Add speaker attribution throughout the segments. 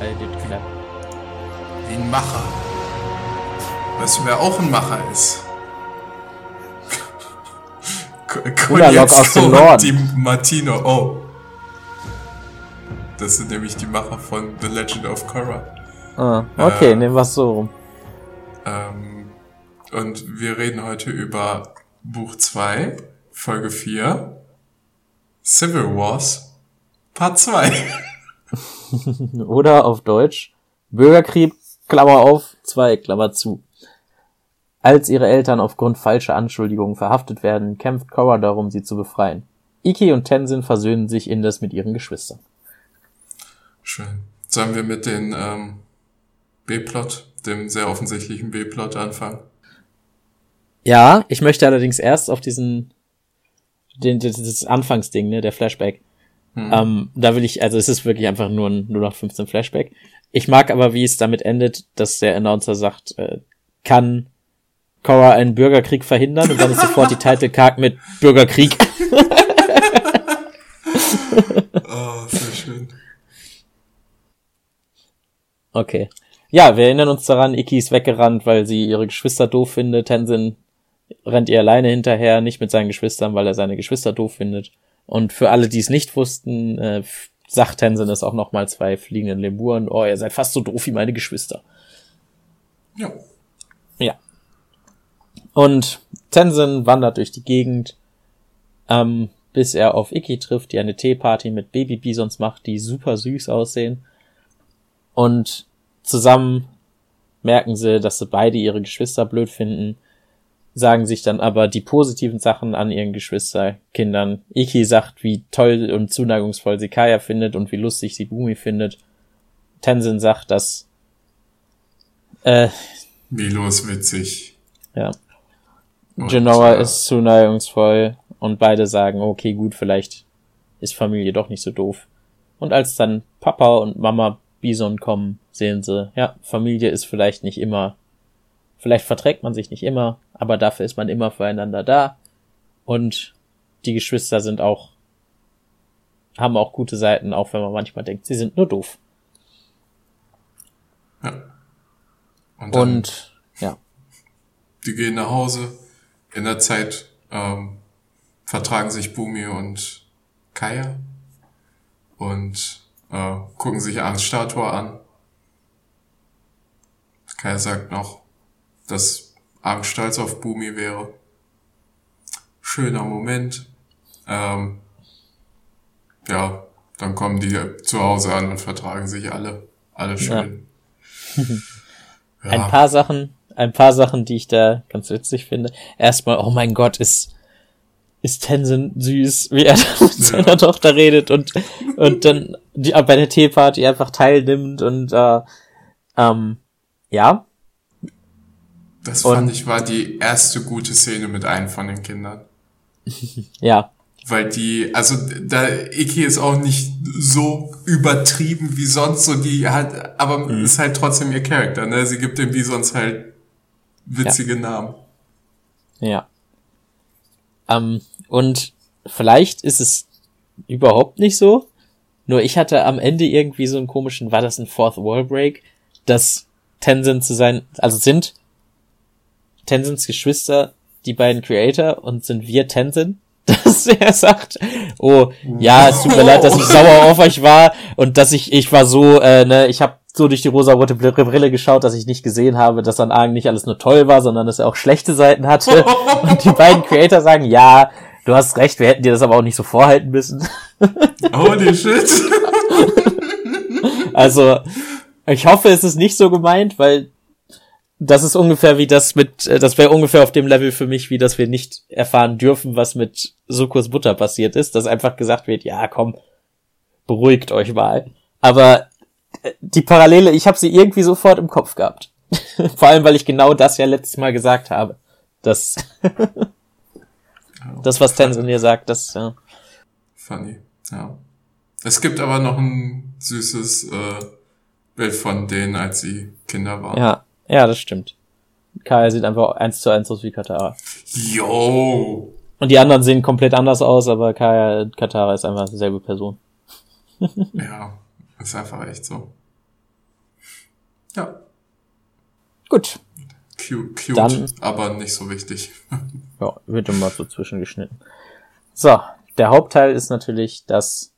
Speaker 1: I did clap.
Speaker 2: Wie ein Macher. Weißt du, wer auch ein Macher ist?
Speaker 1: Lock aus dem Norden.
Speaker 2: Die Martino. Oh. Das sind nämlich die Macher von The Legend of Korra.
Speaker 1: Ah, okay, äh, nehmen wir es so rum.
Speaker 2: Ähm, und wir reden heute über Buch 2, Folge 4, Civil Wars, Part 2.
Speaker 1: Oder auf Deutsch, Bürgerkrieg, Klammer auf, 2, Klammer zu. Als ihre Eltern aufgrund falscher Anschuldigungen verhaftet werden, kämpft Korra darum, sie zu befreien. Iki und Tenzin versöhnen sich indes mit ihren Geschwistern.
Speaker 2: Schön. Sollen wir mit den ähm, B-Plot, dem sehr offensichtlichen B-Plot anfangen?
Speaker 1: Ja, ich möchte allerdings erst auf diesen, den, das Anfangsding, ne, der Flashback. Hm. Ähm, da will ich, also es ist wirklich einfach nur ein nur noch 15 Flashback. Ich mag aber, wie es damit endet, dass der Announcer sagt, äh, kann Cora einen Bürgerkrieg verhindern und dann ist sofort die Title Card mit Bürgerkrieg.
Speaker 2: oh, sehr schön.
Speaker 1: Okay. Ja, wir erinnern uns daran, Iki ist weggerannt, weil sie ihre Geschwister doof findet. Tenzin rennt ihr alleine hinterher, nicht mit seinen Geschwistern, weil er seine Geschwister doof findet. Und für alle, die es nicht wussten, äh, sagt Tenzin es auch nochmal zwei fliegenden Lemuren. Oh, ihr seid fast so doof wie meine Geschwister.
Speaker 2: Ja.
Speaker 1: Ja. Und Tenzin wandert durch die Gegend, ähm, bis er auf Iki trifft, die eine Teeparty mit Baby-Bisons macht, die super süß aussehen. Und zusammen merken sie, dass sie beide ihre Geschwister blöd finden, sagen sich dann aber die positiven Sachen an ihren Geschwisterkindern. Iki sagt, wie toll und zuneigungsvoll sie Kaya findet und wie lustig sie Bumi findet. Tenzin sagt, dass äh,
Speaker 2: Milo ist witzig.
Speaker 1: Ja. Genoa äh, ist zuneigungsvoll und beide sagen, okay, gut, vielleicht ist Familie doch nicht so doof. Und als dann Papa und Mama Bison kommen, sehen sie, ja, Familie ist vielleicht nicht immer, vielleicht verträgt man sich nicht immer, aber dafür ist man immer füreinander da. Und die Geschwister sind auch, haben auch gute Seiten, auch wenn man manchmal denkt, sie sind nur doof.
Speaker 2: Ja.
Speaker 1: Und, und ja.
Speaker 2: Die gehen nach Hause, in der Zeit ähm, vertragen sich Bumi und Kaya und äh, gucken sich Angst Statue an. Kaya sagt noch, dass Angst stolz auf Bumi wäre. Schöner Moment. Ähm, ja, dann kommen die zu Hause an und vertragen sich alle. Alle schön.
Speaker 1: Ja. ja. Ein paar Sachen ein paar Sachen, die ich da ganz witzig finde. Erstmal, oh mein Gott, ist, ist Tenzin süß, wie er da mit seiner Tochter redet und, und dann die, bei der Teeparty einfach teilnimmt und, äh, ähm, ja.
Speaker 2: Das fand und, ich war die erste gute Szene mit einem von den Kindern.
Speaker 1: ja.
Speaker 2: Weil die, also da Iki ist auch nicht so übertrieben wie sonst, so die halt, aber mhm. ist halt trotzdem ihr Charakter, ne? Sie gibt dem wie sonst halt witzige ja. Namen.
Speaker 1: Ja. Ähm, und vielleicht ist es überhaupt nicht so. Nur ich hatte am Ende irgendwie so einen komischen, war das ein Fourth Wall Break, dass Tenzin zu sein, also sind Tenzins Geschwister die beiden Creator und sind wir Tenzin, dass er sagt, oh, ja, es tut mir leid, dass ich sauer auf euch war und dass ich, ich war so, äh, ne, ich habe so durch die rosa-rote Brille geschaut, dass ich nicht gesehen habe, dass an Argen nicht alles nur toll war, sondern dass er auch schlechte Seiten hatte. Und die beiden Creator sagen, ja, du hast recht, wir hätten dir das aber auch nicht so vorhalten müssen.
Speaker 2: Holy shit.
Speaker 1: Also, ich hoffe, es ist nicht so gemeint, weil das ist ungefähr wie das mit, äh, das wäre ungefähr auf dem Level für mich, wie dass wir nicht erfahren dürfen, was mit Sukos Butter passiert ist, dass einfach gesagt wird, ja, komm, beruhigt euch mal. Aber die Parallele, ich habe sie irgendwie sofort im Kopf gehabt. Vor allem, weil ich genau das ja letztes Mal gesagt habe. Das, das was Tenzin hier sagt, das, ja.
Speaker 2: Funny, ja. Es gibt aber noch ein süßes äh, Bild von denen, als sie Kinder waren.
Speaker 1: Ja, ja, das stimmt. Kaya sieht einfach eins zu eins aus wie Katara.
Speaker 2: Yo!
Speaker 1: Und die anderen sehen komplett anders aus, aber Kaya Katara ist einfach dieselbe Person.
Speaker 2: ja, ist einfach echt so. Ja.
Speaker 1: Gut.
Speaker 2: Cute, cute Dann, aber nicht so wichtig.
Speaker 1: ja, wird immer so zwischengeschnitten. So, der Hauptteil ist natürlich, dass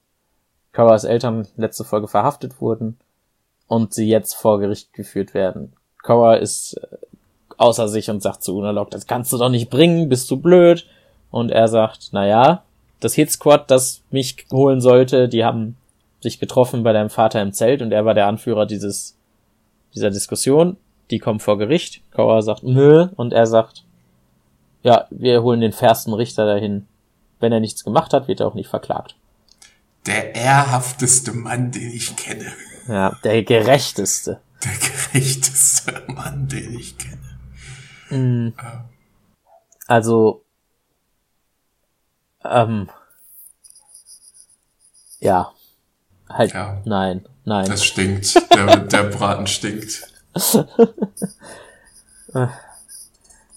Speaker 1: Karas Eltern letzte Folge verhaftet wurden und sie jetzt vor Gericht geführt werden. Korra ist äh, außer sich und sagt zu Unalog, das kannst du doch nicht bringen, bist du blöd. Und er sagt, na ja, das Hit Squad, das mich holen sollte, die haben sich getroffen bei deinem Vater im Zelt und er war der Anführer dieses, dieser Diskussion. Die kommen vor Gericht. Korra sagt, nö, und er sagt, ja, wir holen den fairsten Richter dahin. Wenn er nichts gemacht hat, wird er auch nicht verklagt.
Speaker 2: Der ehrhafteste Mann, den ich kenne.
Speaker 1: Ja, der gerechteste.
Speaker 2: Der gerechteste Mann, den ich kenne.
Speaker 1: Mhm. Also, ähm, ja, halt, ja. nein, nein.
Speaker 2: Das stinkt, der, der Braten stinkt.
Speaker 1: da,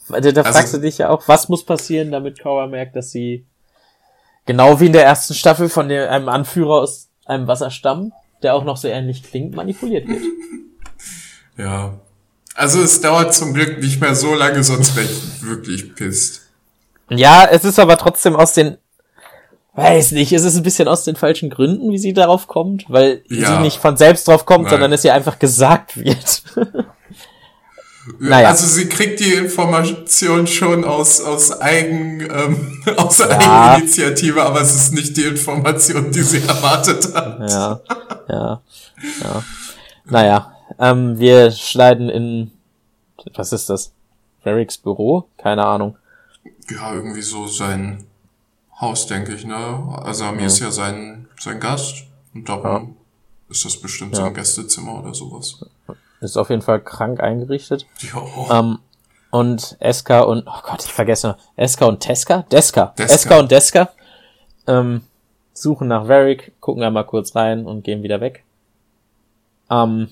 Speaker 1: da also, fragst du dich ja auch, was muss passieren, damit Kawa merkt, dass sie genau wie in der ersten Staffel von dem, einem Anführer aus einem Wasserstamm, der auch noch so ähnlich klingt, manipuliert wird.
Speaker 2: Ja. Also es dauert zum Glück nicht mehr so lange, sonst wäre ich wirklich pisst.
Speaker 1: Ja, es ist aber trotzdem aus den, weiß nicht, es ist ein bisschen aus den falschen Gründen, wie sie darauf kommt, weil ja. sie nicht von selbst drauf kommt, Nein. sondern es ihr einfach gesagt wird.
Speaker 2: naja. Also sie kriegt die Information schon aus, aus Eigen, ähm, aus ja. Eigeninitiative, aber es ist nicht die Information, die sie erwartet hat.
Speaker 1: Ja, ja, ja. Naja, ähm, wir schneiden in, was ist das? Varricks Büro? Keine Ahnung.
Speaker 2: Ja, irgendwie so sein Haus, denke ich, ne? Also Ami ja. ist ja sein, sein Gast und darum ja. ist das bestimmt ja. so ein Gästezimmer oder sowas.
Speaker 1: Ist auf jeden Fall krank eingerichtet. Jo. Ähm, und Eska und, oh Gott, ich vergesse noch, Eska und Teska? Deska. Deska. Eska und Deska ähm, suchen nach Varric, gucken einmal kurz rein und gehen wieder weg. Ähm,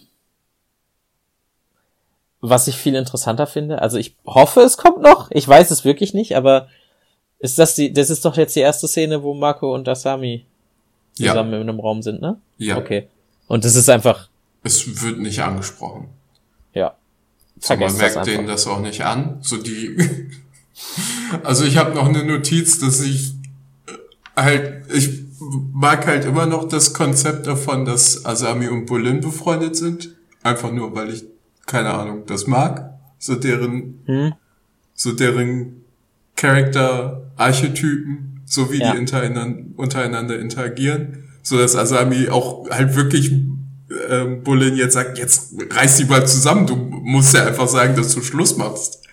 Speaker 1: was ich viel interessanter finde, also ich hoffe, es kommt noch, ich weiß es wirklich nicht, aber ist das die, das ist doch jetzt die erste Szene, wo Marco und Asami zusammen ja. in einem Raum sind, ne?
Speaker 2: Ja.
Speaker 1: Okay. Und das ist einfach.
Speaker 2: Es wird nicht angesprochen.
Speaker 1: Ja.
Speaker 2: Vergesst so, man merkt denen das auch nicht an. So die. also ich habe noch eine Notiz, dass ich äh, halt, ich mag halt immer noch das Konzept davon, dass Asami und Bolin befreundet sind. Einfach nur, weil ich keine Ahnung, das mag. So deren, hm? so deren Charakter-Archetypen, so wie ja. die untereinander, untereinander interagieren. So dass Asami auch halt wirklich ähm, Bullen jetzt sagt, jetzt reiß die mal zusammen, du musst ja einfach sagen, dass du Schluss machst.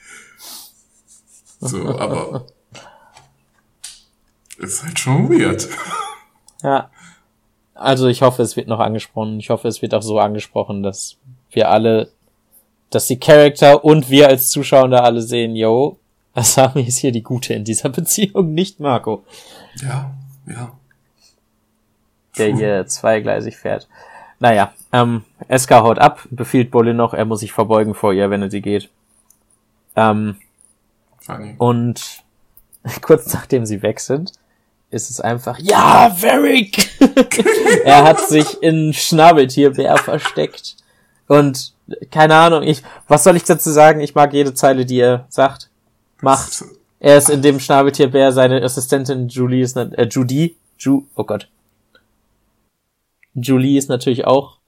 Speaker 2: So, aber ist halt schon weird.
Speaker 1: Ja. Also ich hoffe, es wird noch angesprochen. Ich hoffe, es wird auch so angesprochen, dass wir alle dass die Charakter und wir als Zuschauer da alle sehen, yo, Asami ist hier die Gute in dieser Beziehung, nicht Marco.
Speaker 2: Ja, ja.
Speaker 1: Der hier zweigleisig fährt. Naja, ähm, Eska haut ab, befiehlt Bolin noch, er muss sich verbeugen vor ihr, wenn er sie geht. Ähm, Funny. Und kurz nachdem sie weg sind, ist es einfach, ja, Varric! er hat sich in Schnabeltierbär versteckt. Und keine Ahnung, ich, was soll ich dazu sagen? Ich mag jede Zeile, die er sagt. Macht. Er ist in dem Schnabeltierbär, seine Assistentin Julie ist, äh, Judy, Ju, oh Gott. Julie ist natürlich auch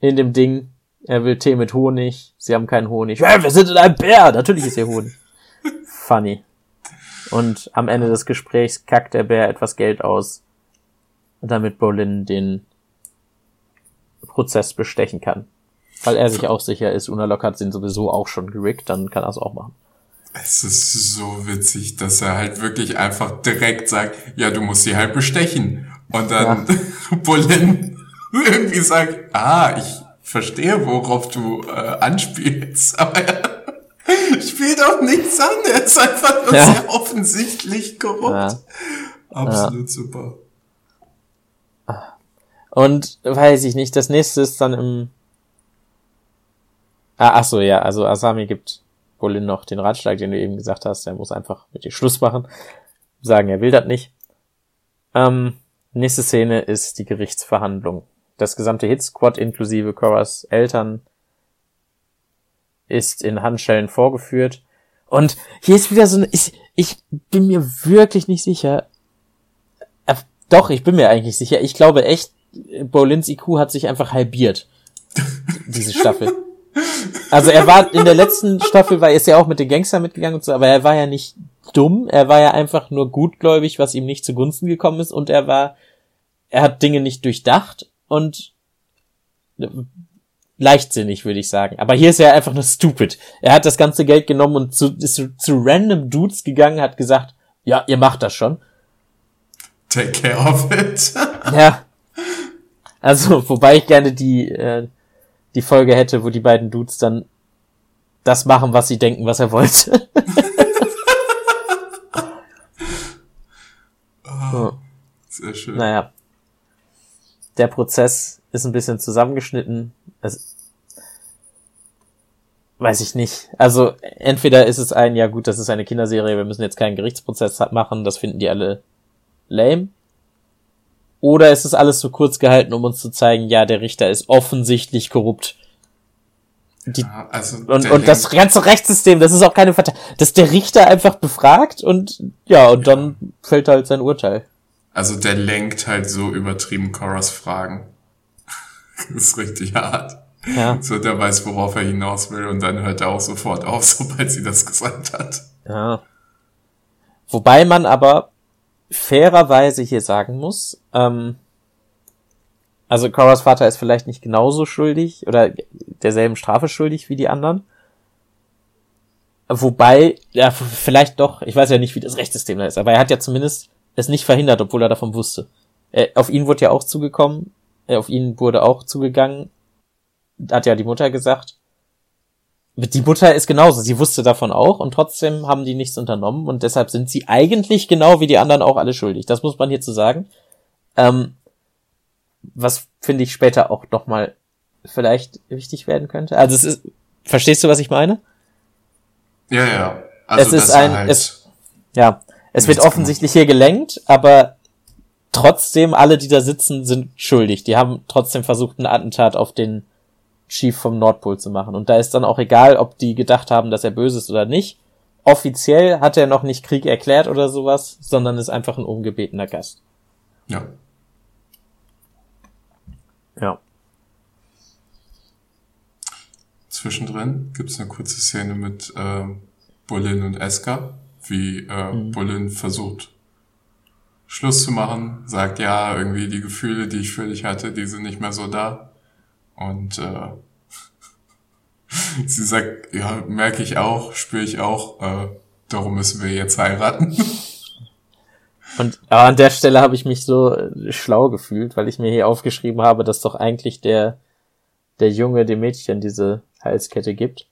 Speaker 1: in dem Ding. Er will Tee mit Honig. Sie haben keinen Honig. Ja, wir sind in einem Bär. Natürlich ist hier Honig. Funny. Und am Ende des Gesprächs kackt der Bär etwas Geld aus, damit Bolin den Prozess bestechen kann. Weil er sich auch sicher ist, Unalok hat den sowieso auch schon gerickt, dann kann er es auch machen.
Speaker 2: Es ist so witzig, dass er halt wirklich einfach direkt sagt, ja, du musst sie halt bestechen. Und dann ja. Bolin irgendwie sagt, ah, ich verstehe, worauf du äh, anspielst. Aber er spielt auch nichts an. Er ist einfach nur ja. sehr offensichtlich korrupt. Ja. Absolut super.
Speaker 1: Und weiß ich nicht, das nächste ist dann im Ah, ach so, ja, also Asami gibt Bolin noch den Ratschlag, den du eben gesagt hast, er muss einfach mit dir Schluss machen. sagen, er will das nicht. Ähm, nächste Szene ist die Gerichtsverhandlung. Das gesamte Hit-Squad inklusive Coras Eltern ist in Handschellen vorgeführt. Und hier ist wieder so ein, ich, ich bin mir wirklich nicht sicher. Äh, doch, ich bin mir eigentlich sicher. Ich glaube echt, Bolins IQ hat sich einfach halbiert. diese Staffel. Also er war in der letzten Staffel, war er ist ja auch mit den Gangstern mitgegangen und so, aber er war ja nicht dumm, er war ja einfach nur gutgläubig, was ihm nicht zugunsten gekommen ist und er war, er hat Dinge nicht durchdacht und leichtsinnig, würde ich sagen. Aber hier ist er einfach nur stupid. Er hat das ganze Geld genommen und zu, ist zu, zu random Dudes gegangen, hat gesagt, ja, ihr macht das schon.
Speaker 2: Take care of it.
Speaker 1: ja. Also, wobei ich gerne die, äh, die Folge hätte, wo die beiden Dudes dann das machen, was sie denken, was er wollte.
Speaker 2: oh, sehr schön.
Speaker 1: Naja. Der Prozess ist ein bisschen zusammengeschnitten. Es, weiß ich nicht. Also entweder ist es ein, ja gut, das ist eine Kinderserie, wir müssen jetzt keinen Gerichtsprozess machen, das finden die alle lame. Oder ist es alles zu kurz gehalten, um uns zu zeigen, ja, der Richter ist offensichtlich korrupt. Die, ja, also und, und das ganze Rechtssystem, das ist auch keine Verte dass der Richter einfach befragt und ja, und ja. dann fällt halt sein Urteil.
Speaker 2: Also der lenkt halt so übertrieben Coras Fragen. das ist richtig hart. Ja. So der weiß, worauf er hinaus will und dann hört er auch sofort auf, sobald sie das gesagt hat.
Speaker 1: Ja. Wobei man aber fairerweise hier sagen muss, ähm, also Coras Vater ist vielleicht nicht genauso schuldig oder derselben Strafe schuldig wie die anderen. Wobei, ja, vielleicht doch, ich weiß ja nicht, wie das Rechtssystem da ist, aber er hat ja zumindest es nicht verhindert, obwohl er davon wusste. Er, auf ihn wurde ja auch zugekommen, er, auf ihn wurde auch zugegangen, hat ja die Mutter gesagt die Mutter ist genauso, sie wusste davon auch und trotzdem haben die nichts unternommen und deshalb sind sie eigentlich genau wie die anderen auch alle schuldig. Das muss man hierzu sagen. Ähm, was finde ich später auch noch mal vielleicht wichtig werden könnte. Also es ist, verstehst du, was ich meine?
Speaker 2: Ja, ja. Also
Speaker 1: es ist ein, halt es, ja, es wird offensichtlich gemacht. hier gelenkt, aber trotzdem alle, die da sitzen, sind schuldig. Die haben trotzdem versucht, ein Attentat auf den Chief vom Nordpol zu machen. Und da ist dann auch egal, ob die gedacht haben, dass er böse ist oder nicht. Offiziell hat er noch nicht Krieg erklärt oder sowas, sondern ist einfach ein ungebetener Gast.
Speaker 2: Ja.
Speaker 1: Ja.
Speaker 2: Zwischendrin gibt's eine kurze Szene mit äh, Bullin und Eska, wie äh, mhm. Bullin versucht Schluss zu machen, sagt ja, irgendwie die Gefühle, die ich für dich hatte, die sind nicht mehr so da. Und äh, sie sagt, ja, merke ich auch, spüre ich auch, äh, darum müssen wir jetzt heiraten.
Speaker 1: Und aber an der Stelle habe ich mich so äh, schlau gefühlt, weil ich mir hier aufgeschrieben habe, dass doch eigentlich der, der Junge dem Mädchen diese Halskette gibt.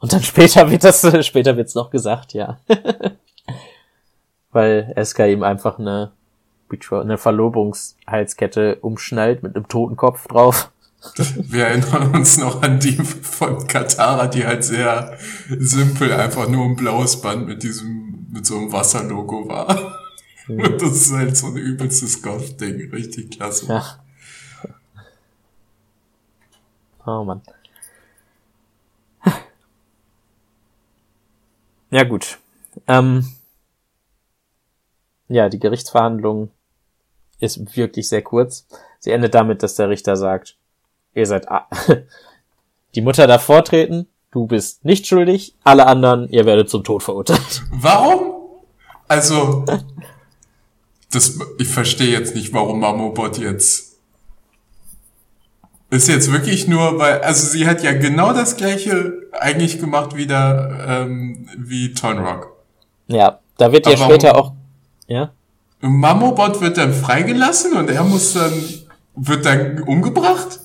Speaker 1: Und dann später wird das, später wird's noch gesagt, ja. weil Eska ihm einfach eine, eine Verlobungshalskette umschnallt mit einem toten Kopf drauf.
Speaker 2: Wir erinnern uns noch an die von Katara, die halt sehr simpel einfach nur ein blaues Band mit diesem, mit so einem Wasserlogo war. Mhm. Und das ist halt so ein übelstes Golf-Ding. Richtig klasse.
Speaker 1: Ja. Oh Mann. Ja, gut. Ähm, ja, die Gerichtsverhandlung ist wirklich sehr kurz. Sie endet damit, dass der Richter sagt, ihr seid die Mutter darf vortreten, du bist nicht schuldig, alle anderen, ihr werdet zum Tod verurteilt.
Speaker 2: Warum? Also, das, ich verstehe jetzt nicht, warum Mamobot jetzt ist jetzt wirklich nur, weil, also sie hat ja genau das gleiche eigentlich gemacht wieder ähm, wie Tonrock.
Speaker 1: Ja, da wird ja später auch, ja.
Speaker 2: Mamobot wird dann freigelassen und er muss dann, wird dann umgebracht?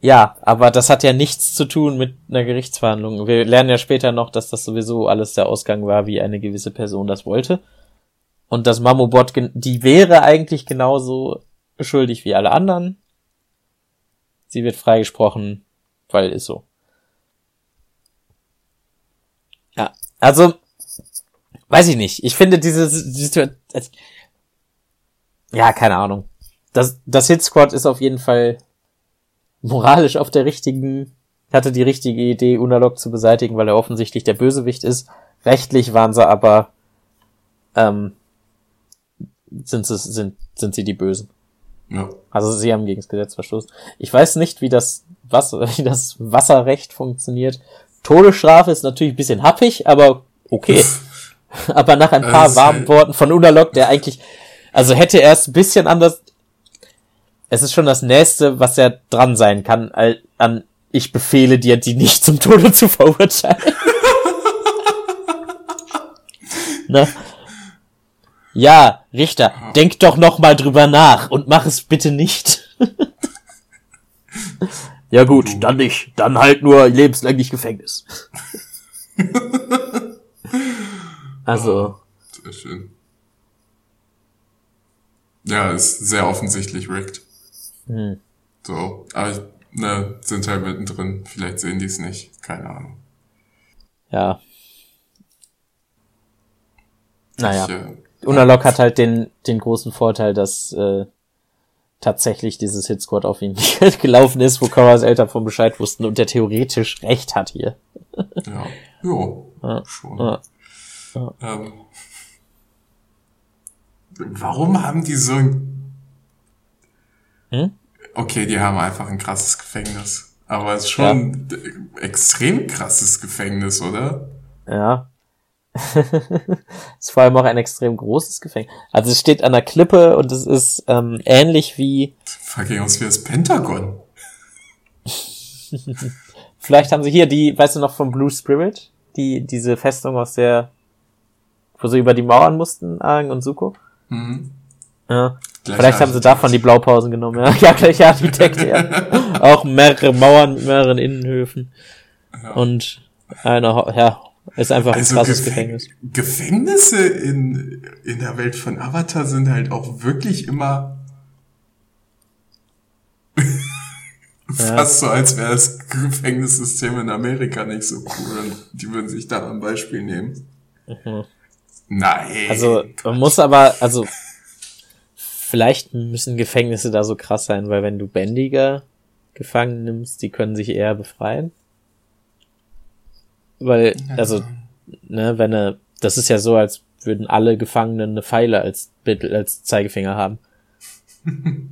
Speaker 1: Ja, aber das hat ja nichts zu tun mit einer Gerichtsverhandlung. Wir lernen ja später noch, dass das sowieso alles der Ausgang war, wie eine gewisse Person das wollte. Und das Mamobot, die wäre eigentlich genauso schuldig wie alle anderen. Sie wird freigesprochen, weil ist so. Ja, also, weiß ich nicht. Ich finde diese Situation, ja, keine Ahnung. Das, das Hit Squad ist auf jeden Fall moralisch auf der richtigen, hatte die richtige Idee, Unalog zu beseitigen, weil er offensichtlich der Bösewicht ist. Rechtlich waren sie aber, ähm, sind sie, sind, sind sie die Bösen.
Speaker 2: Ja.
Speaker 1: Also sie haben gegen das Gesetz verstoßen. Ich weiß nicht, wie das Wasser, wie das Wasserrecht funktioniert. Todesstrafe ist natürlich ein bisschen happig, aber okay. aber nach ein paar warmen Worten von Unalog, der eigentlich, also hätte er es ein bisschen anders, es ist schon das Nächste, was er dran sein kann, an ich befehle dir, die nicht zum Tode zu verurteilen. ne? Ja, Richter, denk doch noch mal drüber nach und mach es bitte nicht. ja gut, dann nicht. Dann halt nur lebenslänglich Gefängnis. also,
Speaker 2: Sehr schön. Ja, ist sehr offensichtlich rigged.
Speaker 1: Hm.
Speaker 2: So, aber ne, sind halt mittendrin. Vielleicht sehen die es nicht. Keine Ahnung.
Speaker 1: ja. Naja.
Speaker 2: Ich, äh,
Speaker 1: Unalog hat halt den, den großen Vorteil, dass äh, tatsächlich dieses Hit Squad auf ihn gelaufen ist, wo Koras Eltern von Bescheid wussten und der theoretisch recht hat hier.
Speaker 2: ja, jo,
Speaker 1: Ja,
Speaker 2: schon.
Speaker 1: ja.
Speaker 2: Ähm, warum haben die so ein...
Speaker 1: Hm?
Speaker 2: Okay, die haben einfach ein krasses Gefängnis. Aber es ist schon ein extrem krasses Gefängnis, oder?
Speaker 1: Ja. ist vor allem auch ein extrem großes Gefängnis. Also es steht an der Klippe und es ist ähm, ähnlich wie,
Speaker 2: Fucking aus wie das Pentagon.
Speaker 1: vielleicht haben sie hier die, weißt du noch von Blue Spirit, die diese Festung aus der, wo sie über die Mauern mussten, Aang und Suko.
Speaker 2: Mhm.
Speaker 1: Ja. Vielleicht haben sie davon die Blaupausen genommen, ja. Ja, gleicher Architekt, ja. Auch mehrere Mauern mit mehreren Innenhöfen.
Speaker 2: Ja.
Speaker 1: Und einer, Ho- ja, ist einfach ein
Speaker 2: Also
Speaker 1: krasses
Speaker 2: Gefäng-
Speaker 1: Gefängnis.
Speaker 2: Gefängnisse in, in der Welt von Avatar sind halt auch wirklich immer fast so, als wäre das Gefängnissystem in Amerika nicht so cool und die würden sich da ein Beispiel nehmen. Nein.
Speaker 1: Mhm. Also, man muss aber, also, vielleicht müssen Gefängnisse da so krass sein, weil wenn du Bändiger gefangen nimmst, die können sich eher befreien. Weil, also, ne, wenn er, das ist ja so, als würden alle Gefangenen eine Pfeile als, als Zeigefinger haben.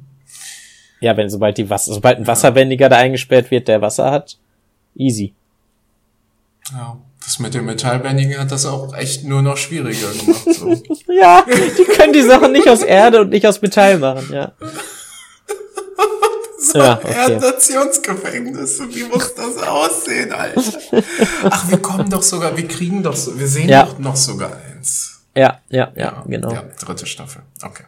Speaker 1: ja, wenn, sobald die Wasser, sobald ein Wasserbändiger da eingesperrt wird, der Wasser hat, easy.
Speaker 2: ja, das mit dem Metallbändigen hat das auch echt nur noch schwieriger gemacht. So.
Speaker 1: Ja, die können die Sachen nicht aus Erde und nicht aus Metall machen, ja.
Speaker 2: So
Speaker 1: Ja, okay.
Speaker 2: Erdnationsgefängnisse, wie muss das aussehen, Alter? Ach, wir kommen doch sogar, wir kriegen doch so, wir sehen
Speaker 1: Ja.
Speaker 2: doch noch sogar eins.
Speaker 1: Ja, ja, ja, genau.
Speaker 2: Ja, dritte Staffel. Okay.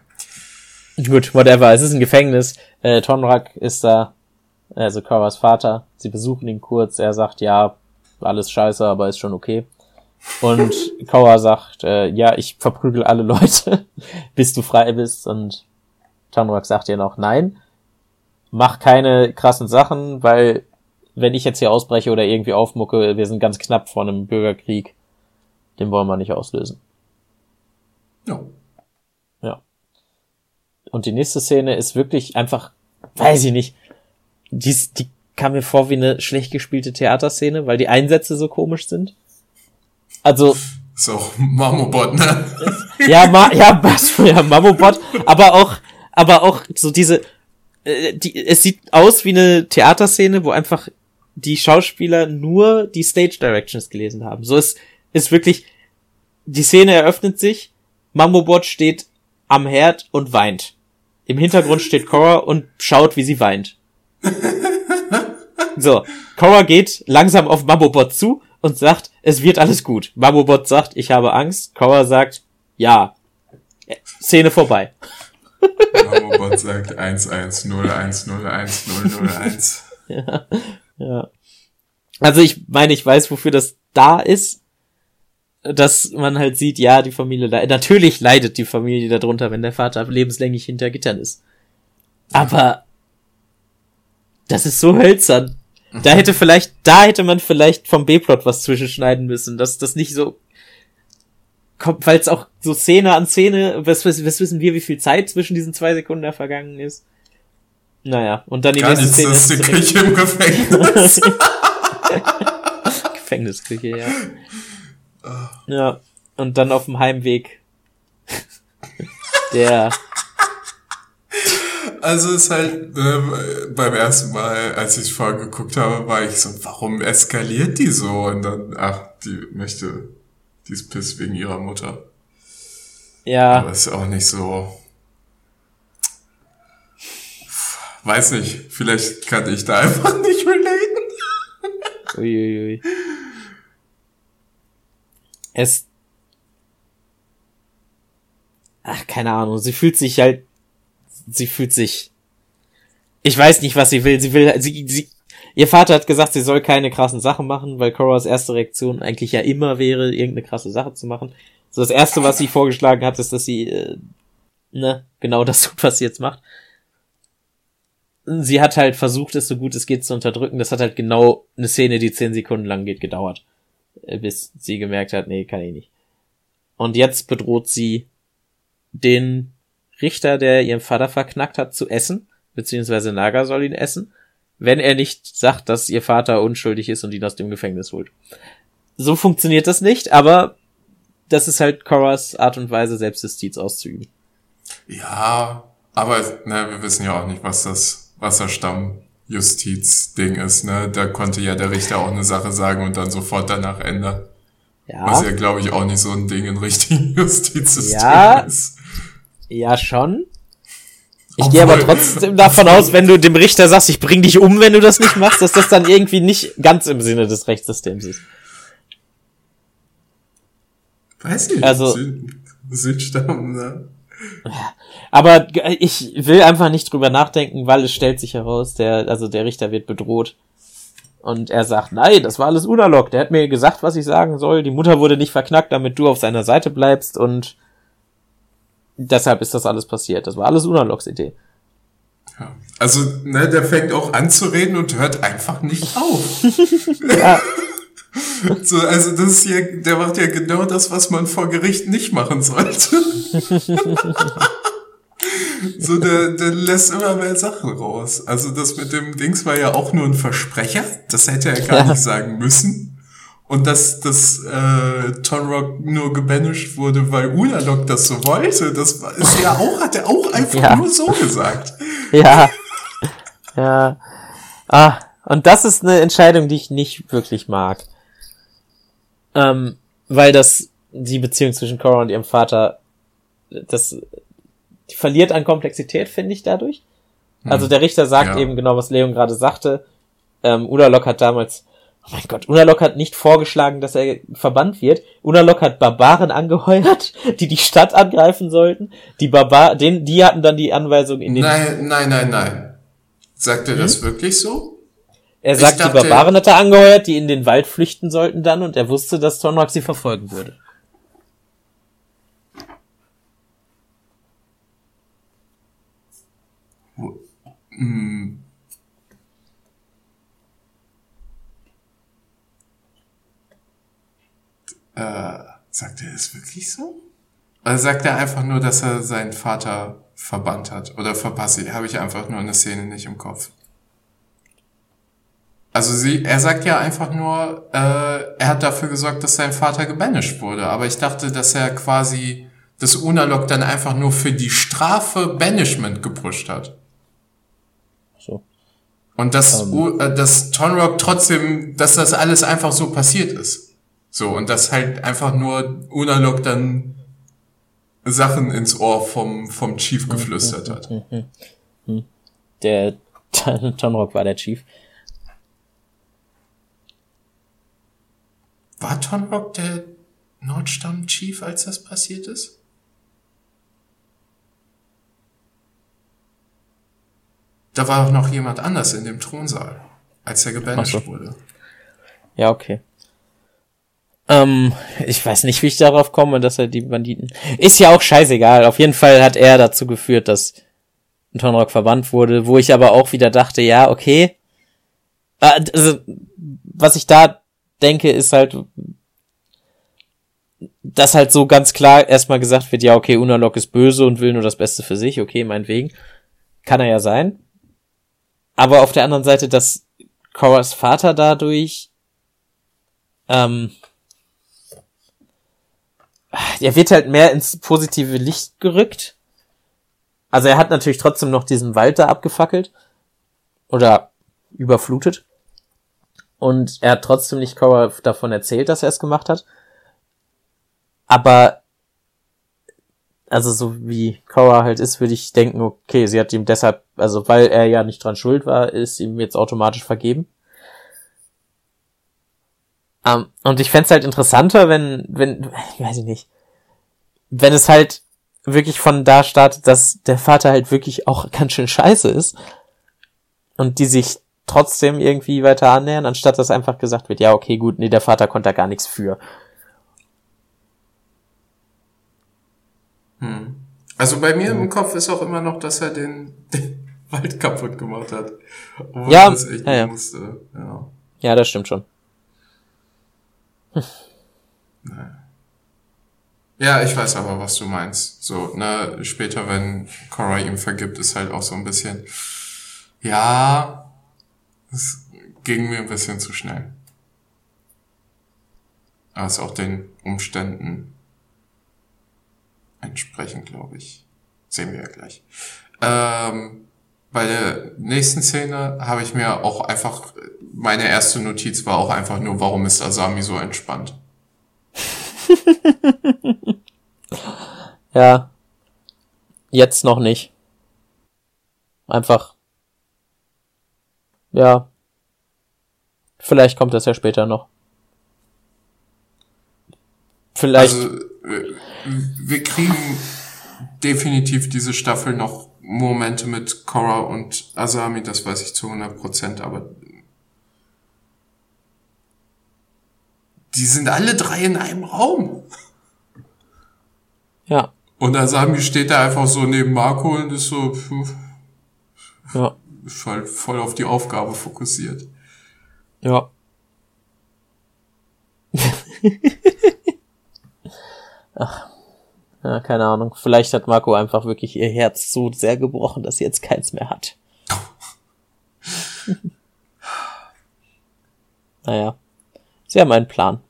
Speaker 1: Gut, whatever. Es ist ein Gefängnis. Äh, Tonrak ist da, also Koras Vater. Sie besuchen ihn kurz. Er sagt, ja, alles scheiße, aber ist schon okay. Und Kawa sagt, äh, ja, ich verprügel alle Leute, bis du frei bist. Und Tonrak sagt ihr noch, nein, mach keine krassen Sachen, weil wenn ich jetzt hier ausbreche oder irgendwie aufmucke, wir sind ganz knapp vor einem Bürgerkrieg. Den wollen wir nicht auslösen.
Speaker 2: Ja.
Speaker 1: Ja. Und die nächste Szene ist wirklich einfach, weiß ich nicht, die, die kam mir vor wie eine schlecht gespielte Theaterszene, weil die Einsätze so komisch sind. Also,
Speaker 2: Ist auch Mamobot, ne?
Speaker 1: ja, ma, ja, was für ja, Mamobot, aber auch, aber auch so diese, äh, die, es sieht aus wie eine Theaterszene, wo einfach die Schauspieler nur die Stage Directions gelesen haben. So ist, ist wirklich, die Szene eröffnet sich, Mamobot steht am Herd und weint. Im Hintergrund steht Cora und schaut, wie sie weint. So, Cora geht langsam auf Mamobot zu und sagt, es wird alles gut. Mamobot sagt, ich habe Angst. Cora sagt, ja. Szene vorbei.
Speaker 2: Mamobot sagt 11010101.
Speaker 1: Ja, ja. Also ich meine, ich weiß, wofür das da ist. Dass man halt sieht, ja, die Familie leidet. Natürlich leidet die Familie darunter, wenn der Vater lebenslänglich hinter Gittern ist. Aber das ist so hölzern. Da hätte vielleicht, da hätte man vielleicht vom B-Plot was zwischenschneiden müssen, dass das nicht so. weil es auch so Szene an Szene, was, was, was wissen wir, wie viel Zeit zwischen diesen zwei Sekunden da vergangen ist. Naja, und dann die
Speaker 2: Gar
Speaker 1: nächste Szene.
Speaker 2: das ist die Küche im Gefängnis.
Speaker 1: Gefängnisküche, ja. Ja, und dann auf dem Heimweg. Der,
Speaker 2: Also ist halt äh, beim ersten Mal, als ich vorher geguckt habe, war ich so, warum eskaliert die so? Und dann, ach, die möchte, die ist piss wegen ihrer Mutter.
Speaker 1: ja,
Speaker 2: Aber ist auch nicht so. Weiß nicht, vielleicht kann ich da einfach nicht relaten.
Speaker 1: Uiuiui. Es. Ach, keine Ahnung. Sie fühlt sich halt. Sie fühlt sich. Ich weiß nicht, was sie will. Sie will. Sie, sie, ihr Vater hat gesagt, sie soll keine krassen Sachen machen, weil Coras erste Reaktion eigentlich ja immer wäre, irgendeine krasse Sache zu machen. So das erste, was sie vorgeschlagen hat, ist, dass sie äh, ne genau das tut, was sie jetzt macht. Sie hat halt versucht, es so gut es geht zu unterdrücken. Das hat halt genau eine Szene, die zehn Sekunden lang geht, gedauert äh, bis sie gemerkt hat, nee, kann ich nicht. Und jetzt bedroht sie den Richter, der ihren Vater verknackt hat, zu essen, beziehungsweise Naga soll ihn essen, wenn er nicht sagt, dass ihr Vater unschuldig ist und ihn aus dem Gefängnis holt. So funktioniert das nicht, aber das ist halt Coras Art und Weise, Selbstjustiz auszuüben.
Speaker 2: Ja, aber ne, wir wissen ja auch nicht, was das Wasserstamm-Justiz-Ding ist. Ne? Da konnte ja der Richter auch eine Sache sagen und dann sofort danach ändern. Was
Speaker 1: Ja,
Speaker 2: ja, glaube ich, auch nicht so ein Ding in richtigen Justizsystem
Speaker 1: Ja.
Speaker 2: ist.
Speaker 1: Ja schon. Ich
Speaker 2: Obwohl-
Speaker 1: gehe aber trotzdem davon aus, wenn du dem Richter sagst, ich bring dich um, wenn du das nicht machst, dass das dann irgendwie nicht ganz im Sinne des Rechtssystems ist.
Speaker 2: Weiß nicht.
Speaker 1: Also-
Speaker 2: Süd Südstamm, ne?
Speaker 1: Aber ich will einfach nicht drüber nachdenken, weil es stellt sich heraus, der, also der Richter wird bedroht. Und er sagt, nein, das war alles Unalog. Der hat mir gesagt, was ich sagen soll. Die Mutter wurde nicht verknackt, damit du auf seiner Seite bleibst und deshalb ist das alles passiert. Das war alles Unalogs Idee.
Speaker 2: Ja. Also, ne, der fängt auch an zu reden und hört einfach nicht auf.
Speaker 1: Ja,
Speaker 2: So, also das ist ja, der macht ja genau das, was man vor Gericht nicht machen sollte. so, der, der lässt immer mehr Sachen raus. Also das mit dem Dings war ja auch nur ein Versprecher. Das hätte er gar
Speaker 1: Ja.
Speaker 2: nicht sagen müssen. Und dass, dass äh, Tonrock nur gebanished wurde, weil Unalog das so wollte, das war, ist ja auch, hat er auch einfach
Speaker 1: Ja.
Speaker 2: nur so gesagt.
Speaker 1: ja, ja. Ah, und das ist eine Entscheidung, die ich nicht wirklich mag. Ähm, weil das die Beziehung zwischen Cora und ihrem Vater, das die verliert an Komplexität, finde ich dadurch. Also der Richter sagt
Speaker 2: Ja.
Speaker 1: eben genau, was Leon gerade sagte. Ähm, Unalog hat damals, oh mein Gott, Unalog hat nicht vorgeschlagen, dass er verbannt wird. Unalog hat Barbaren angeheuert, die die Stadt angreifen sollten. Die Barbar, den, die hatten dann die Anweisung in den
Speaker 2: Nein, nein, nein, nein. Sagt er das wirklich so?
Speaker 1: Er
Speaker 2: Ich
Speaker 1: sagt,
Speaker 2: dachte-
Speaker 1: die Barbaren hat er angeheuert, die in den Wald flüchten sollten dann und er wusste, dass Tonrock sie verfolgen würde.
Speaker 2: Hm. Äh, sagt er das wirklich so? Oder sagt er einfach nur, dass er seinen Vater verbannt hat? Oder verpasse ich, habe ich einfach nur eine Szene nicht im Kopf? Also sie, er sagt ja einfach nur, äh, er hat dafür gesorgt, dass sein Vater gebanished wurde. Aber ich dachte, dass er quasi das Unalog dann einfach nur für die Strafe Banishment gepusht hat.
Speaker 1: So.
Speaker 2: Und dass, U- äh, dass Tonrock trotzdem, dass das alles einfach so passiert ist. So, und dass halt einfach nur Unalog dann Sachen ins Ohr vom, vom Chief geflüstert hat.
Speaker 1: Der Tonrock war der Chief.
Speaker 2: War Tonrock der Nordstamm-Chief, als das passiert ist? Da war auch noch jemand anders in dem Thronsaal, als er
Speaker 1: Ach so.
Speaker 2: wurde.
Speaker 1: Ja, okay. Ähm, ich weiß nicht, wie ich darauf komme, dass er die Banditen. Ist ja auch scheißegal. Auf jeden Fall hat er dazu geführt, dass Tonrock verbannt wurde, wo ich aber auch wieder dachte, ja, okay. Äh, Also, was ich da denke, ist halt, dass halt so ganz klar erstmal gesagt wird, ja, okay, Unalog ist böse und will nur das Beste für sich, okay, meinetwegen. Kann er ja sein. Aber auf der anderen Seite, dass Coras Vater dadurch, ähm, er wird halt mehr ins positive Licht gerückt. Also er hat natürlich trotzdem noch diesen Wald da abgefackelt. Oder überflutet. Und er hat trotzdem nicht Cora davon erzählt, dass er es gemacht hat. Aber, also so wie Cora halt ist, würde ich denken, okay, sie hat ihm deshalb, also weil er ja nicht dran schuld war, ist ihm jetzt automatisch vergeben. Um, ähm, und ich fände halt interessanter, wenn, wenn, ich weiß ich nicht, wenn es halt wirklich von da startet, dass der Vater halt wirklich auch ganz schön scheiße ist und die sich trotzdem irgendwie weiter annähern, anstatt dass einfach gesagt wird, ja, okay, gut, nee, der Vater konnte da gar nichts für.
Speaker 2: Hm. Also bei mir im Kopf ist auch immer noch, dass er den, den Wald kaputt gemacht hat.
Speaker 1: Obwohl ja, das echt ja, ja. Musste. ja. Ja, das stimmt schon.
Speaker 2: Hm. Ja, ich weiß aber, was du meinst. So, ne, später, wenn Cora ihm vergibt, ist halt auch so ein bisschen, ja, es ging mir ein bisschen zu schnell. Aber es auch den Umständen entsprechend, glaube ich. Sehen wir ja gleich. Ähm, bei der nächsten Szene habe ich mir auch einfach, meine erste Notiz war auch einfach nur, warum ist Asami so entspannt?
Speaker 1: ja. Jetzt noch nicht. Einfach. Ja. Vielleicht kommt das ja später noch.
Speaker 2: Vielleicht. Also, wir kriegen definitiv diese Staffel noch Momente mit Korra und Asami, das weiß ich zu 100 Prozent, aber die sind alle drei in einem Raum.
Speaker 1: Ja.
Speaker 2: Und Asami steht da einfach so neben Marco und ist so, ja. ist halt voll auf die Aufgabe fokussiert.
Speaker 1: Ja. Ach, ja, keine Ahnung. Vielleicht hat Marco einfach wirklich ihr Herz so sehr gebrochen, dass sie jetzt keins mehr hat. naja. Sie haben einen Plan.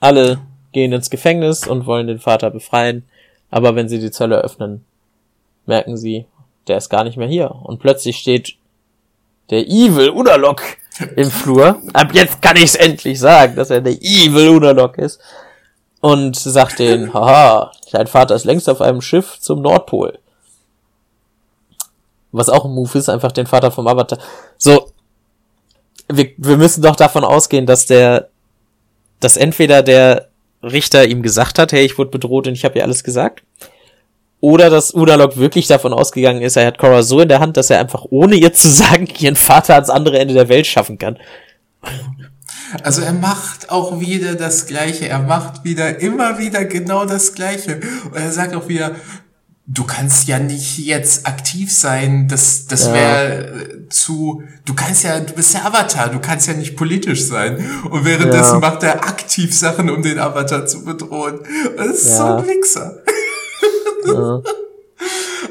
Speaker 1: Alle gehen ins Gefängnis und wollen den Vater befreien, aber wenn sie die Zölle öffnen, merken sie, der ist gar nicht mehr hier. Und plötzlich steht der Evil Unalok im Flur. Ab jetzt kann ich es endlich sagen, dass er der Evil Unalok ist und sagt denen, haha, dein Vater ist längst auf einem Schiff zum Nordpol. Was auch ein Move ist, einfach den Vater vom Avatar. So, wir, wir müssen doch davon ausgehen, dass der, dass entweder der Richter ihm gesagt hat, hey, ich wurde bedroht und ich habe ihr alles gesagt, oder dass Udalok wirklich davon ausgegangen ist, er hat Cora so in der Hand, dass er einfach ohne ihr zu sagen, ihren Vater ans andere Ende der Welt schaffen kann.
Speaker 2: Also er macht auch wieder das Gleiche. Er macht wieder, immer wieder genau das Gleiche. Und er sagt auch wieder, du kannst ja nicht jetzt aktiv sein. Das, das ja. wäre zu, du kannst ja, du bist ja Avatar, du kannst ja nicht politisch sein. Und währenddessen ja. macht er aktiv Sachen, um den Avatar zu bedrohen. Das ist ja. so ein Wichser.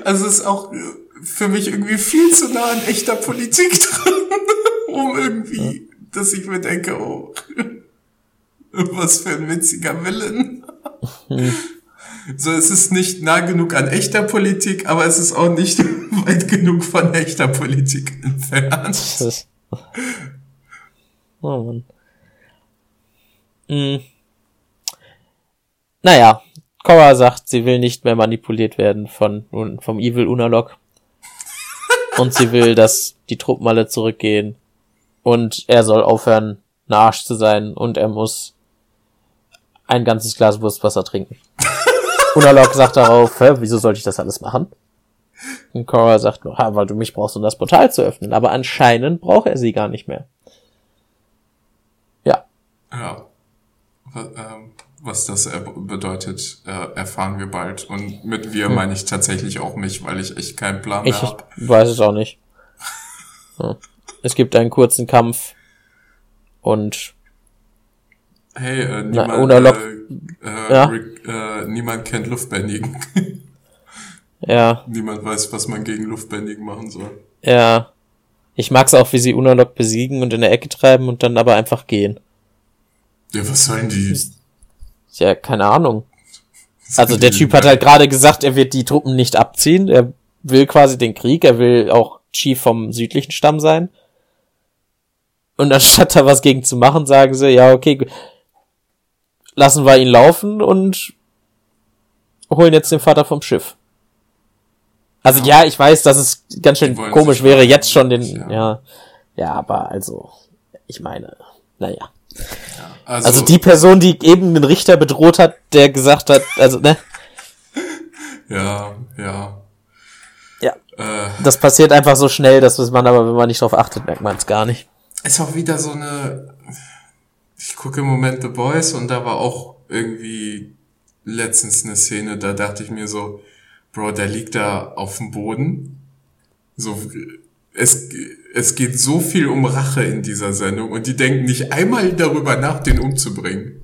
Speaker 2: Also es ist auch für mich irgendwie viel zu nah an echter Politik dran, um irgendwie dass ich mir denke, oh, was für ein witziger Willen. So, es ist nicht nah genug an echter Politik, aber es ist auch nicht weit genug von echter Politik entfernt.
Speaker 1: Oh Mann. Hm. Naja, Cora sagt, sie will nicht mehr manipuliert werden von, vom Evil Unalog. Und sie will, dass die Truppen alle zurückgehen und er soll aufhören, ein Arsch zu sein und er muss ein ganzes Glas Wurstwasser trinken. Unalog sagt darauf, hä, wieso sollte ich das alles machen? Und Cora sagt nur, ha, weil du mich brauchst, um das Portal zu öffnen. Aber anscheinend braucht er sie gar nicht mehr. Ja.
Speaker 2: Ja. Ähm, was das bedeutet, äh, erfahren wir bald. Und mit wir hm. meine ich tatsächlich auch mich, weil ich echt keinen Plan mehr habe.
Speaker 1: Ich weiß es auch nicht. Es gibt einen kurzen Kampf und
Speaker 2: hey, äh, niemand, Na, ohne Lock. Äh, äh, ja. Rick, äh, niemand kennt Luftbändigen.
Speaker 1: ja.
Speaker 2: Niemand weiß, was man gegen Luftbändigen machen soll.
Speaker 1: Ja. Ich mag's auch, wie sie Unalog besiegen und in der Ecke treiben und dann aber einfach gehen.
Speaker 2: Ja, was sollen die?
Speaker 1: Ja, keine Ahnung. Also der Typ hat halt gerade gesagt, er wird die Truppen nicht abziehen. Er will quasi den Krieg. Er will auch Chief vom südlichen Stamm sein. Und anstatt da was gegen zu machen, sagen sie, ja, okay, lassen wir ihn laufen und holen jetzt den Vater vom Schiff. Also ja, ich weiß, dass es ganz schön komisch wäre, jetzt schon den, ja. ja, ja, aber also, ich meine, naja. Ja, also, also die Person, die eben den Richter bedroht hat, der gesagt hat, also, ne?
Speaker 2: Ja, ja.
Speaker 1: Ja. Äh, das passiert einfach so schnell, dass man aber, wenn man nicht drauf achtet, merkt man es gar nicht.
Speaker 2: Ist auch wieder so eine, ich gucke im Moment The Boys und da war auch irgendwie letztens eine Szene, da dachte ich mir so, Bro, der liegt da auf dem Boden. So, es, es geht so viel um Rache in dieser Sendung und die denken nicht einmal darüber nach, den umzubringen.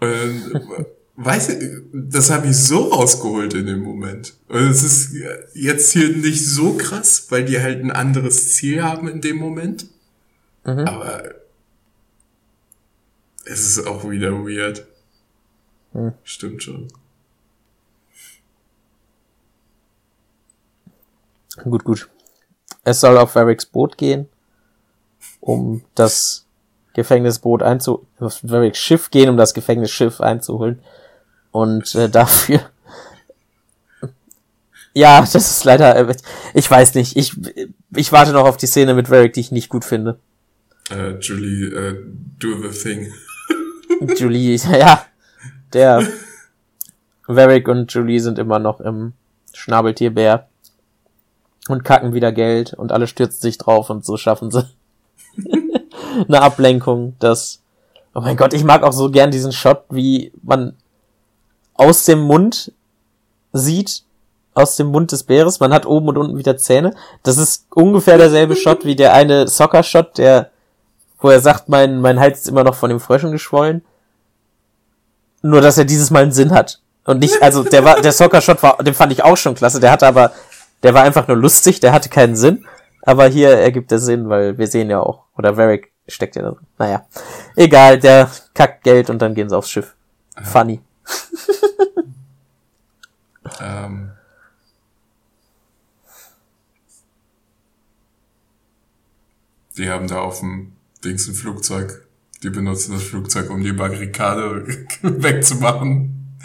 Speaker 2: Und, weißt du, das habe ich so rausgeholt in dem Moment. Und es ist jetzt hier nicht so krass, weil die halt ein anderes Ziel haben in dem Moment. Mhm. Aber es ist auch wieder weird. Hm. Stimmt schon.
Speaker 1: Gut, gut. Es soll auf Varricks Boot gehen, um das Gefängnisboot einzu, auf Varricks Schiff gehen, um das Gefängnisschiff einzuholen. Und äh, dafür, ja, das ist leider, äh, ich weiß nicht, ich, ich warte noch auf die Szene mit Varric, die ich nicht gut finde.
Speaker 2: Uh, Julie, uh, do the thing.
Speaker 1: Julie, ja, der Varric und Julie sind immer noch im Schnabeltierbär und kacken wieder Geld und alle stürzen sich drauf und so schaffen sie eine Ablenkung, dass Oh mein Gott, ich mag auch so gern diesen Shot, wie man aus dem Mund sieht, aus dem Mund des Bäres. Man hat oben und unten wieder Zähne. Das ist ungefähr derselbe Shot wie der eine Soccer-Shot, der, wo er sagt, mein, mein Hals ist immer noch von dem Fröschen geschwollen. Nur, dass er dieses Mal einen Sinn hat. Und nicht, also der war, der Soccer-Shot war, den fand ich auch schon klasse. Der hatte aber, der war einfach nur lustig, der hatte keinen Sinn. Aber hier ergibt er Sinn, weil wir sehen ja auch, oder Varric steckt ja da drin. Naja. Egal, der kackt Geld und dann gehen sie aufs Schiff. Ja. Funny. ähm.
Speaker 2: Die haben da auf dem Dings ein Flugzeug die benutzen das Flugzeug, um die Barrikade wegzumachen.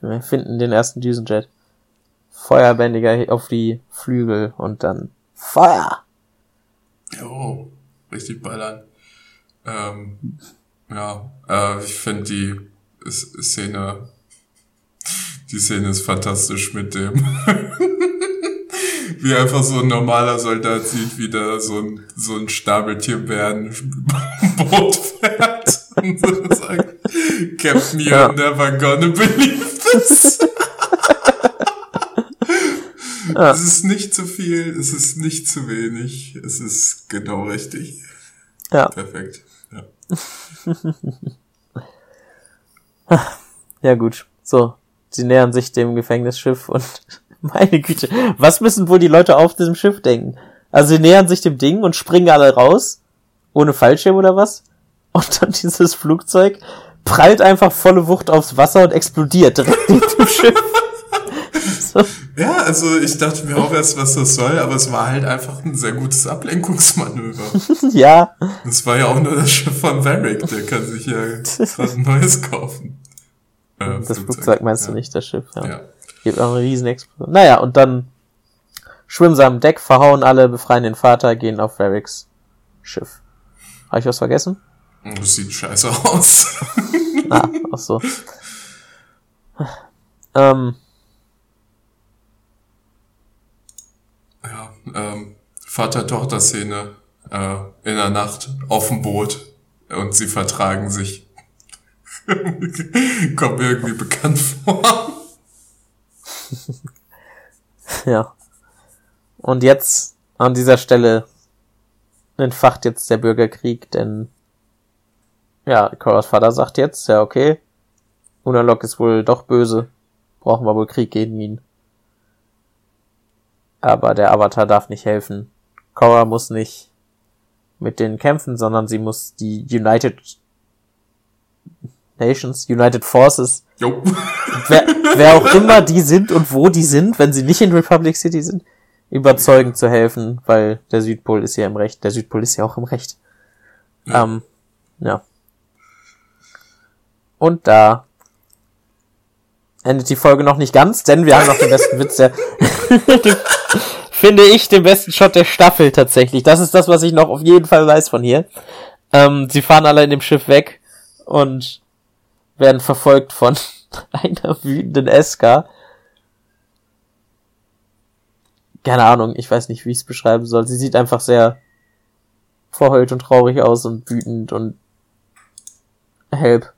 Speaker 1: Wir finden den ersten Düsenjet. Feuerbändiger auf die Flügel und dann Feuer!
Speaker 2: Oh, richtig ballern. Ähm, ja, äh, ich finde die Szene, die Szene ist fantastisch mit dem wie einfach so ein normaler Soldat sieht, wie da so ein, so ein Stabeltierbären Boot fährt und so sagt, Captain, you're ja. never gonna believe this. ja. Es ist nicht zu viel, es ist nicht zu wenig, es ist genau richtig.
Speaker 1: Ja.
Speaker 2: Perfekt. Ja.
Speaker 1: ja gut, so, sie nähern sich dem Gefängnisschiff und meine Güte. Was müssen wohl die Leute auf diesem Schiff denken? Also sie nähern sich dem Ding und springen alle raus. Ohne Fallschirm oder was? Und dann dieses Flugzeug prallt einfach volle Wucht aufs Wasser und explodiert direkt neben dem Schiff.
Speaker 2: So. Ja, also ich dachte mir auch erst, was das soll, aber es war halt einfach ein sehr gutes Ablenkungsmanöver.
Speaker 1: ja.
Speaker 2: Das war ja auch nur das Schiff von Varric, der kann sich ja ein neues kaufen.
Speaker 1: Äh, das Flugzeug, Flugzeug meinst ja. du nicht, das Schiff, ja. ja. Gibt auch eine riesen Explosion. Naja, und dann schwimmen sie am Deck, verhauen alle, befreien den Vater, gehen auf Varricks Schiff. Habe ich was vergessen?
Speaker 2: Das sieht scheiße aus.
Speaker 1: ah, ach so. Ähm.
Speaker 2: Ja, ähm, Vater-Tochter-Szene äh, in der Nacht auf dem Boot und sie vertragen sich. Kommt mir irgendwie bekannt vor.
Speaker 1: ja. Und jetzt an dieser Stelle entfacht jetzt der Bürgerkrieg, denn ja, Korras Vater sagt jetzt, ja okay, Unalog ist wohl doch böse, brauchen wir wohl Krieg gegen ihn. Aber der Avatar darf nicht helfen. Korra muss nicht mit denen kämpfen, sondern sie muss die United Nations, United Forces, wer, wer auch immer die sind und wo die sind, wenn sie nicht in Republic City sind, überzeugend zu helfen, weil der Südpol ist ja im Recht. Der Südpol ist ja auch im Recht. Ja. Ähm, ja. Und da endet die Folge noch nicht ganz, denn wir haben noch den besten Witz der, finde ich, den besten Shot der Staffel tatsächlich. Das ist das, was ich noch auf jeden Fall weiß von hier. Ähm, sie fahren alle in dem Schiff weg und werden verfolgt von einer wütenden Eska. Keine Ahnung, ich weiß nicht, wie ich es beschreiben soll. Sie sieht einfach sehr verheult und traurig aus und wütend und help.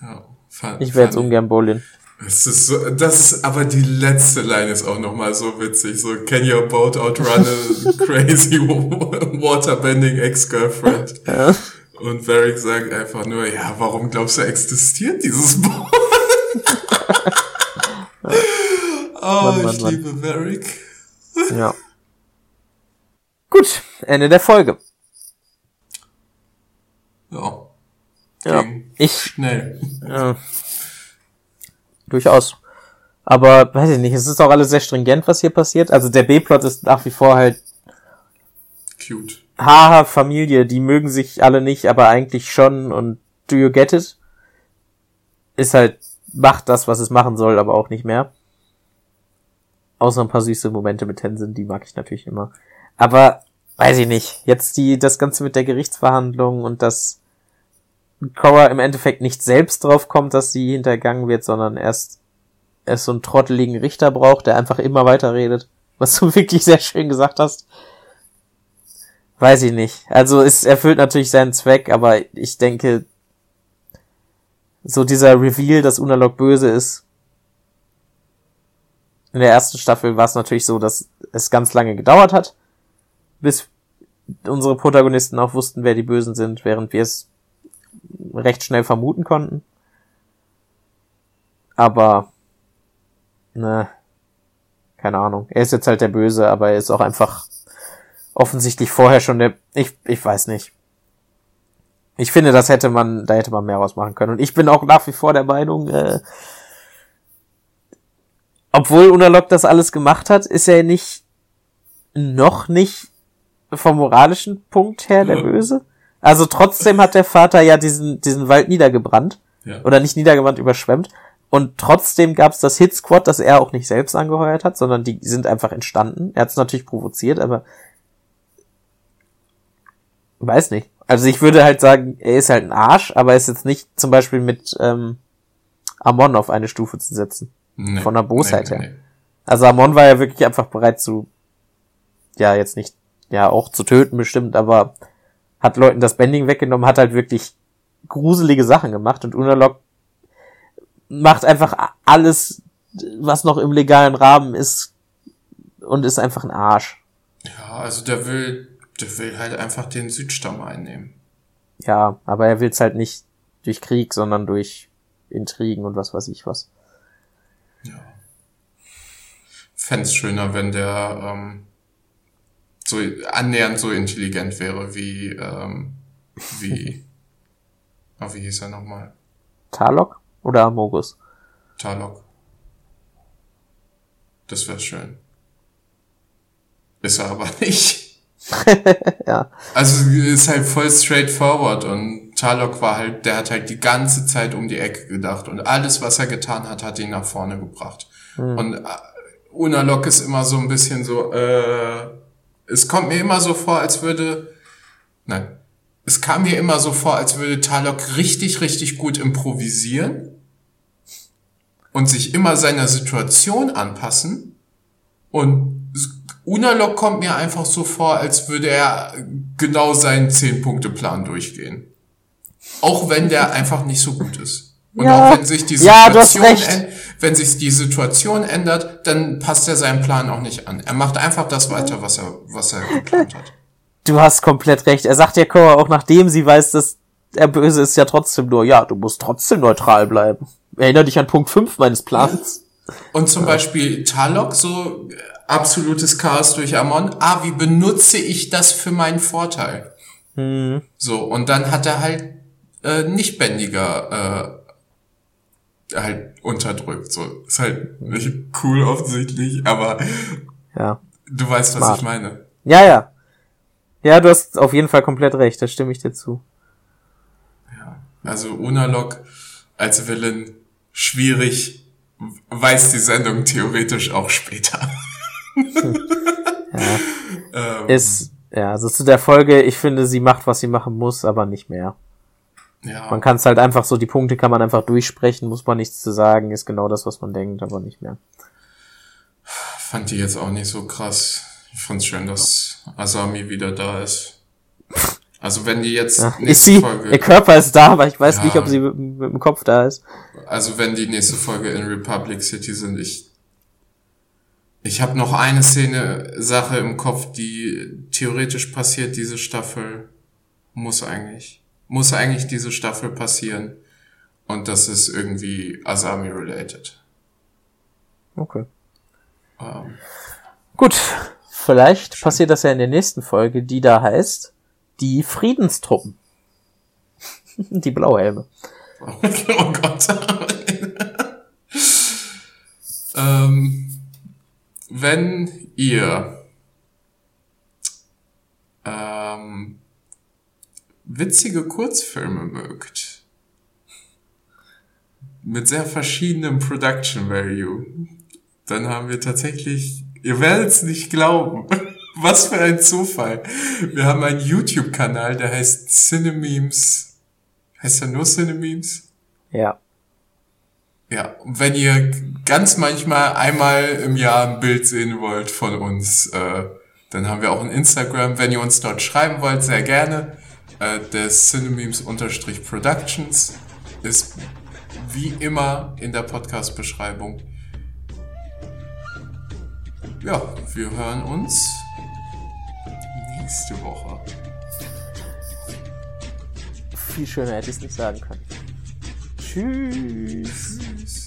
Speaker 2: Ja, fand,
Speaker 1: ich wäre jetzt ungern Bolin.
Speaker 2: Es ist so, das ist, aber die letzte Line ist auch nochmal so witzig. So, can your boat outrun a crazy waterbending ex-girlfriend? Ja. Und Varric sagt einfach nur, ja, warum glaubst du, existiert dieses Boot? oh, Mann, Mann, ich Mann. liebe Varric.
Speaker 1: ja. Gut, Ende der Folge.
Speaker 2: Ja.
Speaker 1: Ja, ich.
Speaker 2: Schnell.
Speaker 1: Ja. Durchaus. Aber weiß ich nicht, es ist auch alles sehr stringent, was hier passiert. Also der B-Plot ist nach wie vor halt
Speaker 2: cute.
Speaker 1: Haha, Familie, die mögen sich alle nicht, aber eigentlich schon und do you get it? Ist halt, macht das, was es machen soll, aber auch nicht mehr. Außer ein paar süße Momente mit Tenzin, die mag ich natürlich immer. Aber, weiß ich nicht, jetzt die, das Ganze mit der Gerichtsverhandlung und dass Korra im Endeffekt nicht selbst drauf kommt, dass sie hintergangen wird, sondern erst, erst so einen trotteligen Richter braucht, der einfach immer weiterredet. Was du wirklich sehr schön gesagt hast. Weiß ich nicht. Also es erfüllt natürlich seinen Zweck, aber ich denke, so dieser Reveal, dass Unalog böse ist. In der ersten Staffel war es natürlich so, dass es ganz lange gedauert hat, bis unsere Protagonisten auch wussten, wer die Bösen sind, während wir es recht schnell vermuten konnten. Aber, ne, keine Ahnung. Er ist jetzt halt der Böse, aber er ist auch einfach offensichtlich vorher schon der, ich, ich weiß nicht. Ich finde, das hätte man, da hätte man mehr rausmachen können. Und ich bin auch nach wie vor der Meinung, äh, obwohl Unalog das alles gemacht hat, ist er nicht, noch nicht vom moralischen Punkt her der Böse. Also trotzdem hat der Vater ja diesen, diesen Wald niedergebrannt.
Speaker 2: Ja.
Speaker 1: Oder nicht niedergebrannt, überschwemmt. Und trotzdem gab's das Hit Squad, das er auch nicht selbst angeheuert hat, sondern die sind einfach entstanden. Er hat es natürlich provoziert, aber weiß nicht. Also ich würde halt sagen, er ist halt ein Arsch, aber er ist jetzt nicht zum Beispiel mit ähm, Amon auf eine Stufe zu setzen. Nee, von der Bosheit nee, her. Nee. Also Amon war ja wirklich einfach bereit zu, ja, jetzt nicht, ja, auch zu töten bestimmt, aber hat Leuten das Bending weggenommen, hat halt wirklich gruselige Sachen gemacht und Unalog macht einfach alles, was noch im legalen Rahmen ist und ist einfach ein Arsch.
Speaker 2: Ja, also der will der will halt einfach den Südstamm einnehmen.
Speaker 1: Ja, aber er will's halt nicht durch Krieg, sondern durch Intrigen und was weiß ich was.
Speaker 2: Ja. Fände schöner, wenn der ähm, so annähernd so intelligent wäre wie ähm, wie oh, wie hieß er nochmal?
Speaker 1: Talok oder Amogus?
Speaker 2: Talok. Das wäre schön. Ist er aber nicht.
Speaker 1: ja.
Speaker 2: Also ist halt voll straightforward und Tarlok war halt, der hat halt die ganze Zeit um die Ecke gedacht und alles, was er getan hat, hat ihn nach vorne gebracht. Mhm. Und äh, Unalok ist immer so ein bisschen so, äh, es kommt mir immer so vor, als würde, nein, es kam mir immer so vor, als würde Tarlok richtig, richtig gut improvisieren und sich immer seiner Situation anpassen und Unalog kommt mir einfach so vor, als würde er genau seinen Zehn-Punkte-Plan durchgehen. Auch wenn der einfach nicht so gut ist. Und ja. auch wenn sich die Situation, ja, wenn sich die Situation ändert, dann passt er seinen Plan auch nicht an. Er macht einfach das weiter, was er, was er geplant hat.
Speaker 1: du hast komplett recht. Er sagt ja Korra auch nachdem sie weiß, dass er böse ist, ja trotzdem nur, ja, du musst trotzdem neutral bleiben. Erinner dich an Punkt 5 meines Plans.
Speaker 2: Und zum Beispiel Talok, so absolutes Chaos durch Amon. Ah, wie benutze ich das für meinen Vorteil?
Speaker 1: Hm.
Speaker 2: So, und dann hat er halt äh, nicht bändiger äh, halt unterdrückt. So, ist halt nicht cool offensichtlich, aber
Speaker 1: Ja.
Speaker 2: du weißt, was
Speaker 1: Smart.
Speaker 2: ich meine.
Speaker 1: Ja, ja. Ja, du hast auf jeden Fall komplett recht, da stimme ich dir zu.
Speaker 2: Also Unalog als Villain schwierig, weiß die Sendung theoretisch auch später. Ähm,
Speaker 1: Ist, ja, also zu der Folge, ich finde, sie macht, was sie machen muss, aber nicht mehr.
Speaker 2: ja,
Speaker 1: Man kann es halt einfach so, die Punkte kann man einfach durchsprechen, muss man nichts zu sagen, ist genau das, was man denkt, aber nicht mehr.
Speaker 2: fand die jetzt auch nicht so krass. Ich fand's schön, dass Asami wieder da ist. Also wenn die jetzt
Speaker 1: Ja, ist
Speaker 2: nächste
Speaker 1: sie,
Speaker 2: Folge,
Speaker 1: ihr Körper ist da, aber ich weiß
Speaker 2: Ja.
Speaker 1: nicht, ob sie mit, mit dem Kopf da ist.
Speaker 2: also wenn die nächste Folge in Republic City sind, ich ich habe noch eine Szene Sache im Kopf, die theoretisch passiert diese Staffel muss eigentlich muss eigentlich diese Staffel passieren und das ist irgendwie Asami related.
Speaker 1: Okay.
Speaker 2: Ähm,
Speaker 1: Gut, vielleicht passiert das ja in der nächsten Folge, die da heißt, die Friedenstruppen. die Blauhelme.
Speaker 2: oh Gott. ähm, wenn ihr ähm, witzige Kurzfilme mögt, mit sehr verschiedenem Production Value, dann haben wir tatsächlich, ihr werdet es nicht glauben, was für ein Zufall. Wir haben einen YouTube-Kanal, der heißt Cinememes. Heißt er nur Cinememes?
Speaker 1: Ja.
Speaker 2: Ja, wenn ihr ganz manchmal einmal im Jahr ein Bild sehen wollt von uns, äh, dann haben wir auch ein Instagram. Wenn ihr uns dort schreiben wollt, sehr gerne. Äh, der Cinememes-Productions ist wie immer in der Podcast-Beschreibung. Ja, wir hören uns nächste Woche.
Speaker 1: Viel schöner hätte ich es nicht sagen können. Tchau.